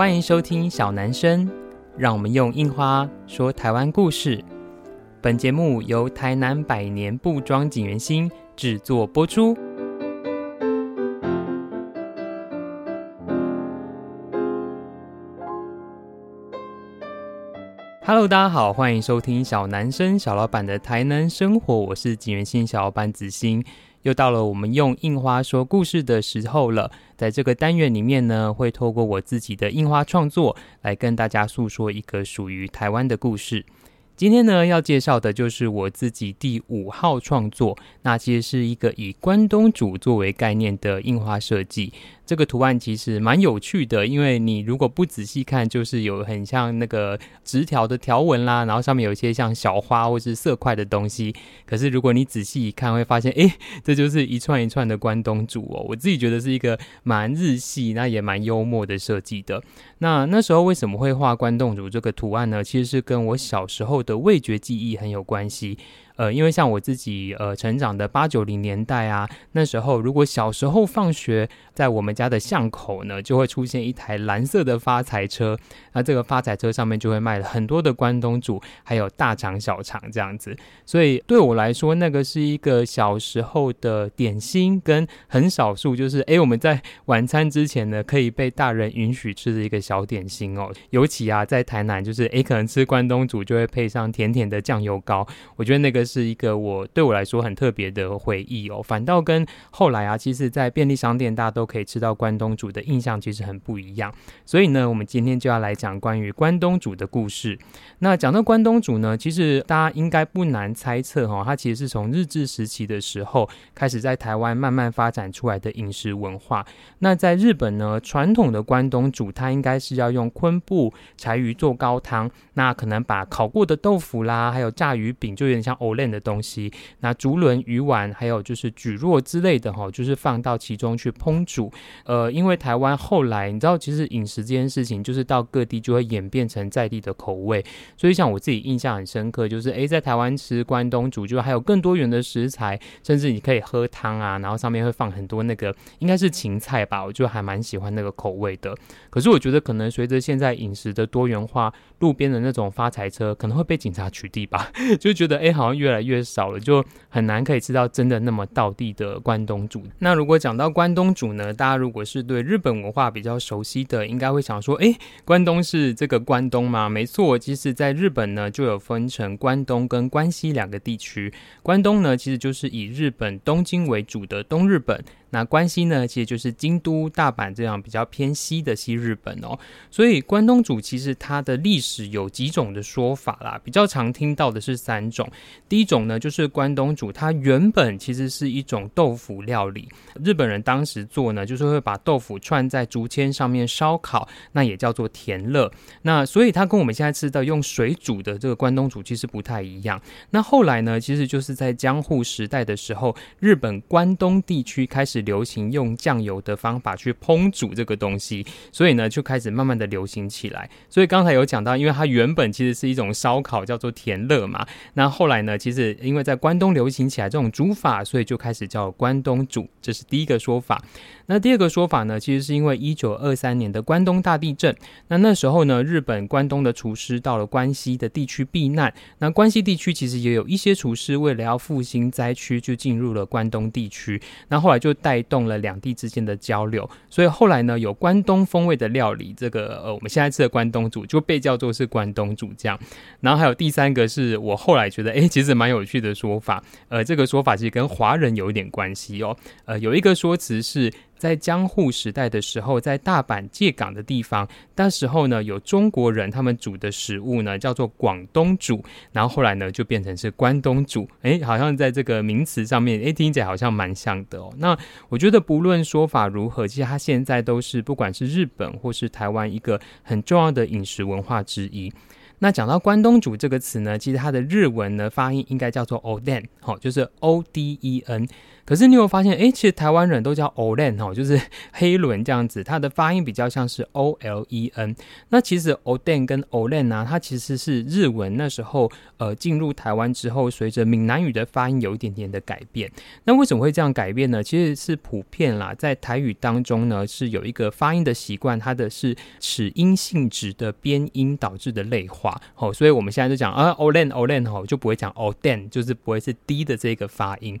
欢迎收听小男生，让我们用印花说台湾故事。本节目由台南百年布庄锦源兴制作播出。Hello，大家好，欢迎收听小男生小老板的台南生活，我是锦源兴小老板子欣。又到了我们用印花说故事的时候了。在这个单元里面呢，会透过我自己的印花创作，来跟大家诉说一个属于台湾的故事。今天呢，要介绍的就是我自己第五号创作，那其实是一个以关东煮作为概念的印花设计。这个图案其实蛮有趣的，因为你如果不仔细看，就是有很像那个直条的条纹啦，然后上面有一些像小花或是色块的东西。可是如果你仔细一看，会发现，诶，这就是一串一串的关东煮哦。我自己觉得是一个蛮日系，那也蛮幽默的设计的。那那时候为什么会画关东煮这个图案呢？其实是跟我小时候的味觉记忆很有关系。呃，因为像我自己呃成长的八九零年代啊，那时候如果小时候放学，在我们家的巷口呢，就会出现一台蓝色的发财车，那这个发财车上面就会卖了很多的关东煮，还有大肠小肠这样子。所以对我来说，那个是一个小时候的点心，跟很少数就是哎我们在晚餐之前呢，可以被大人允许吃的一个小点心哦。尤其啊，在台南就是哎可能吃关东煮就会配上甜甜的酱油膏，我觉得那个。是一个我对我来说很特别的回忆哦，反倒跟后来啊，其实，在便利商店大家都可以吃到关东煮的印象其实很不一样。所以呢，我们今天就要来讲关于关东煮的故事。那讲到关东煮呢，其实大家应该不难猜测哈，它其实是从日治时期的时候开始在台湾慢慢发展出来的饮食文化。那在日本呢，传统的关东煮它应该是要用昆布、柴鱼做高汤，那可能把烤过的豆腐啦，还有炸鱼饼，就有点像欧的东西，那竹轮、鱼丸，还有就是蒟蒻之类的哈，就是放到其中去烹煮。呃，因为台湾后来你知道，其实饮食这件事情，就是到各地就会演变成在地的口味。所以像我自己印象很深刻，就是诶，在台湾吃关东煮，就还有更多元的食材，甚至你可以喝汤啊，然后上面会放很多那个应该是芹菜吧，我就还蛮喜欢那个口味的。可是我觉得可能随着现在饮食的多元化，路边的那种发财车可能会被警察取缔吧，就觉得诶，好像越来越少了，就很难可以吃到真的那么道地的关东煮。那如果讲到关东煮呢，大家如果是对日本文化比较熟悉的，应该会想说，哎，关东是这个关东吗？没错，其实在日本呢，就有分成关东跟关西两个地区。关东呢，其实就是以日本东京为主的东日本。那关西呢，其实就是京都、大阪这样比较偏西的西日本哦。所以关东煮其实它的历史有几种的说法啦，比较常听到的是三种。第一种呢，就是关东煮它原本其实是一种豆腐料理，日本人当时做呢，就是会把豆腐串在竹签上面烧烤，那也叫做田乐。那所以它跟我们现在吃的用水煮的这个关东煮其实不太一样。那后来呢，其实就是在江户时代的时候，日本关东地区开始。流行用酱油的方法去烹煮这个东西，所以呢就开始慢慢的流行起来。所以刚才有讲到，因为它原本其实是一种烧烤，叫做田乐嘛。那后来呢，其实因为在关东流行起来这种煮法，所以就开始叫关东煮，这是第一个说法。那第二个说法呢，其实是因为一九二三年的关东大地震。那那时候呢，日本关东的厨师到了关西的地区避难。那关西地区其实也有一些厨师为了要复兴灾区，就进入了关东地区。那后来就带带动了两地之间的交流。所以后来呢，有关东风味的料理，这个呃我们现在吃的关东煮就被叫做是关东煮酱。然后还有第三个是我后来觉得哎，其实蛮有趣的说法。呃，这个说法其实跟华人有一点关系哦。呃，有一个说辞是。在江户时代的时候，在大阪借港的地方，那时候呢，有中国人他们煮的食物呢，叫做广东煮，然后后来呢，就变成是关东煮。诶，好像在这个名词上面，诶，听起来好像蛮像的哦。那我觉得不论说法如何，其实它现在都是不管是日本或是台湾一个很重要的饮食文化之一。那讲到关东煮这个词呢，其实它的日文呢发音应该叫做 Oden，好，就是 O D E N。可是你有发现，哎，其实台湾人都叫 Olen 哦，就是黑轮这样子，它的发音比较像是 O L E N。那其实 Oden 跟 Olen 啊，它其实是日文那时候呃进入台湾之后，随着闽南语的发音有一点点的改变。那为什么会这样改变呢？其实是普遍啦，在台语当中呢，是有一个发音的习惯，它的是齿音性质的边音导致的类化。哦，所以我们现在就讲啊 Olen Olen 哦，就不会讲 Oden，就是不会是 D 的这个发音。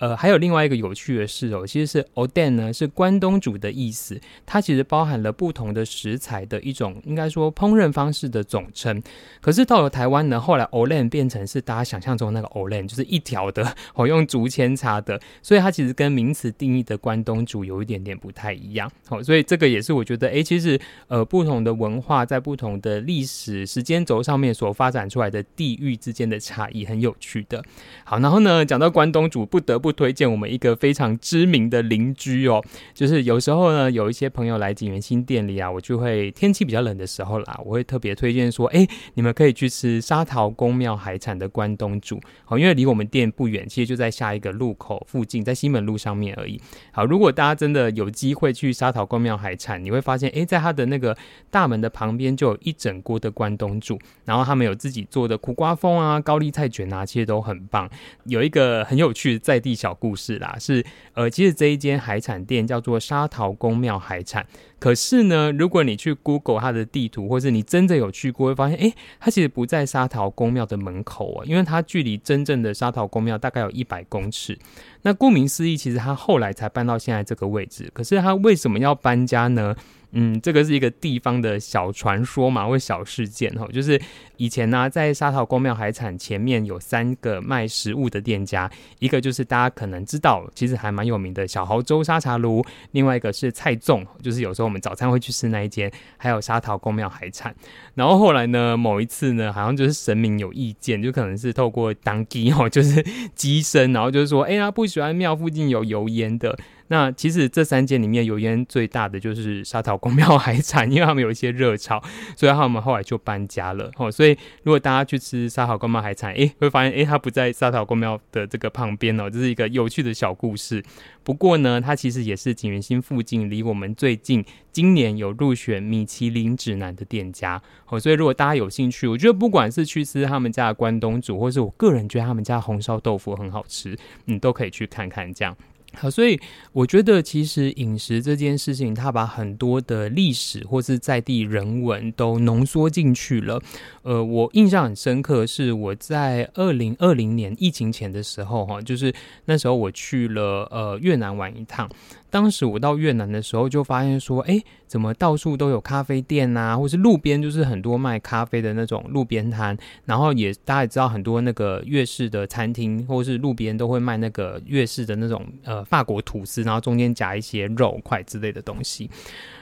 呃，还有另外一个有趣的事哦，其实是 Oden 呢，是关东煮的意思，它其实包含了不同的食材的一种，应该说烹饪方式的总称。可是到了台湾呢，后来 Olen 变成是大家想象中那个 Olen，就是一条的，哦，用竹签插的，所以它其实跟名词定义的关东煮有一点点不太一样。哦，所以这个也是我觉得，哎，其实呃，不同的文化在不同的历史时间轴上面所发展出来的地域之间的差异，很有趣的。好，然后呢，讲到关东煮，不得不推荐我们一个非常知名的邻居哦，就是有时候呢，有一些朋友来锦源兴店里啊，我就会天气比较冷的时候啦，我会特别推荐说，哎，你们可以去吃沙桃公庙海产的关东煮，好，因为离我们店不远，其实就在下一个路口附近，在西门路上面而已。好，如果大家真的有机会去沙桃公庙海产，你会发现，哎，在它的那个大门的旁边就有一整锅的关东煮，然后他们有自己做的苦瓜风啊、高丽菜卷啊，其实都很棒。有一个很有趣的在地小故事。啦，是呃，其实这一间海产店叫做沙桃公庙海产。可是呢，如果你去 Google 它的地图，或是你真的有去过，会发现，哎，它其实不在沙桃公庙的门口啊，因为它距离真正的沙桃公庙大概有一百公尺。那顾名思义，其实它后来才搬到现在这个位置。可是它为什么要搬家呢？嗯，这个是一个地方的小传说嘛，或小事件哈。就是以前呢、在沙桃公庙海产前面有三个卖食物的店家，一个就是大家可能知道，其实还蛮有名的小豪粥沙茶炉；另外一个是菜粽，就是有时候我们早餐会去吃那一间；还有沙桃公庙海产。然后后来呢，某一次呢，好像就是神明有意见，就可能是透过当机哦，就是乩身，然后就是说，哎呀，不喜欢庙附近有油烟的。那其实这三间里面油烟最大的就是沙桃公庙海产，因为他们有一些热潮，所以他们后来就搬家了。哦，所以如果大家去吃沙桃公庙海产，诶，会发现诶，它不在沙桃公庙的这个旁边哦，这是一个有趣的小故事。不过呢，它其实也是锦源兴附近离我们最近，今年有入选米其林指南的店家。哦，所以如果大家有兴趣，我觉得不管是去吃他们家的关东煮，或是我个人觉得他们家红烧豆腐很好吃，你都可以去看看这样。好，所以我觉得其实饮食这件事情，它把很多的历史或是在地人文都浓缩进去了。呃，我印象很深刻，是我在二零二零年疫情前的时候，哈，就是那时候我去了呃越南玩一趟。当时我到越南的时候，就发现说，哎，怎么到处都有咖啡店啊，或是路边就是很多卖咖啡的那种路边摊，然后也大家也知道很多那个越式的餐厅，或是路边都会卖那个越式的那种呃法国吐司，然后中间夹一些肉块之类的东西。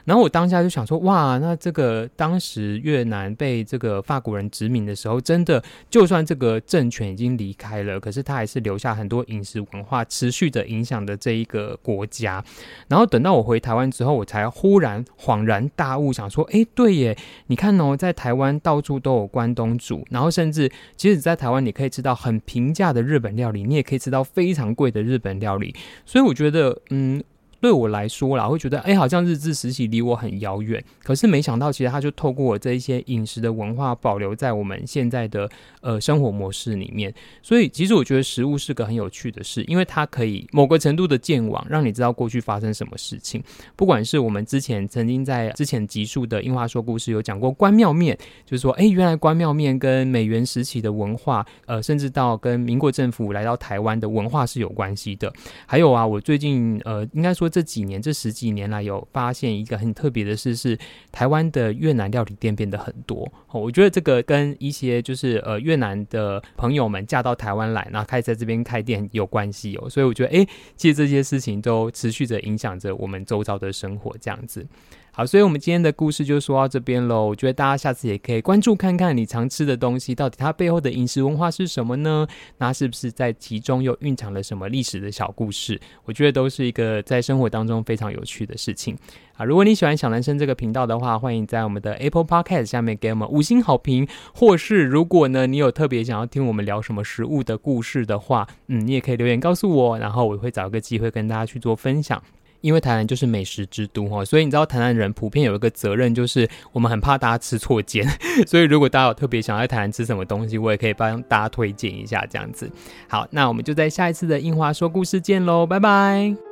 然后我当下就想说，哇，那这个当时越南被这个法国人殖民的时候，真的就算这个政权已经离开了，可是他还是留下很多饮食文化，持续的影响的这一个国家。然后等到我回台湾之后，我才忽然恍然大悟，想说，哎，对耶，你看哦，在台湾到处都有关东煮，然后甚至即使，在台湾你可以吃到很平价的日本料理，你也可以吃到非常贵的日本料理。所以我觉得，嗯。对我来说啦，会觉得，哎，好像日治时期离我很遥远。可是没想到，其实它就透过我这一些饮食的文化，保留在我们现在的呃生活模式里面。所以，其实我觉得食物是个很有趣的事，因为它可以某个程度的见网，让你知道过去发生什么事情。不管是我们之前曾经在之前集数的《樱花说故事》有讲过关庙面，就是说，哎，原来关庙面跟美元时期的文化，呃，甚至到跟民国政府来到台湾的文化是有关系的。还有啊，我最近呃，应该说。这几年，这十几年来，有发现一个很特别的事，是台湾的越南料理店变得很多。我觉得这个跟一些就是呃越南的朋友们嫁到台湾来，然后开始在这边开店有关系哦。所以我觉得，哎，其实这些事情都持续着影响着我们周遭的生活，这样子。好，所以我们今天的故事就说到这边喽。我觉得大家下次也可以关注看看你常吃的东西，到底它背后的饮食文化是什么呢？那是不是在其中又蕴藏了什么历史的小故事？我觉得都是一个在生活当中非常有趣的事情。啊，如果你喜欢小男生这个频道的话，欢迎在我们的 Apple Podcast 下面给我们五星好评，或是如果呢你有特别想要听我们聊什么食物的故事的话，嗯，你也可以留言告诉我，然后我会找一个机会跟大家去做分享。因为台南就是美食之都哈，所以你知道台南人普遍有一个责任，就是我们很怕大家吃错间，所以如果大家有特别想要在台南吃什么东西，我也可以帮大家推荐一下这样子。好，那我们就在下一次的樱花说故事见喽，拜拜。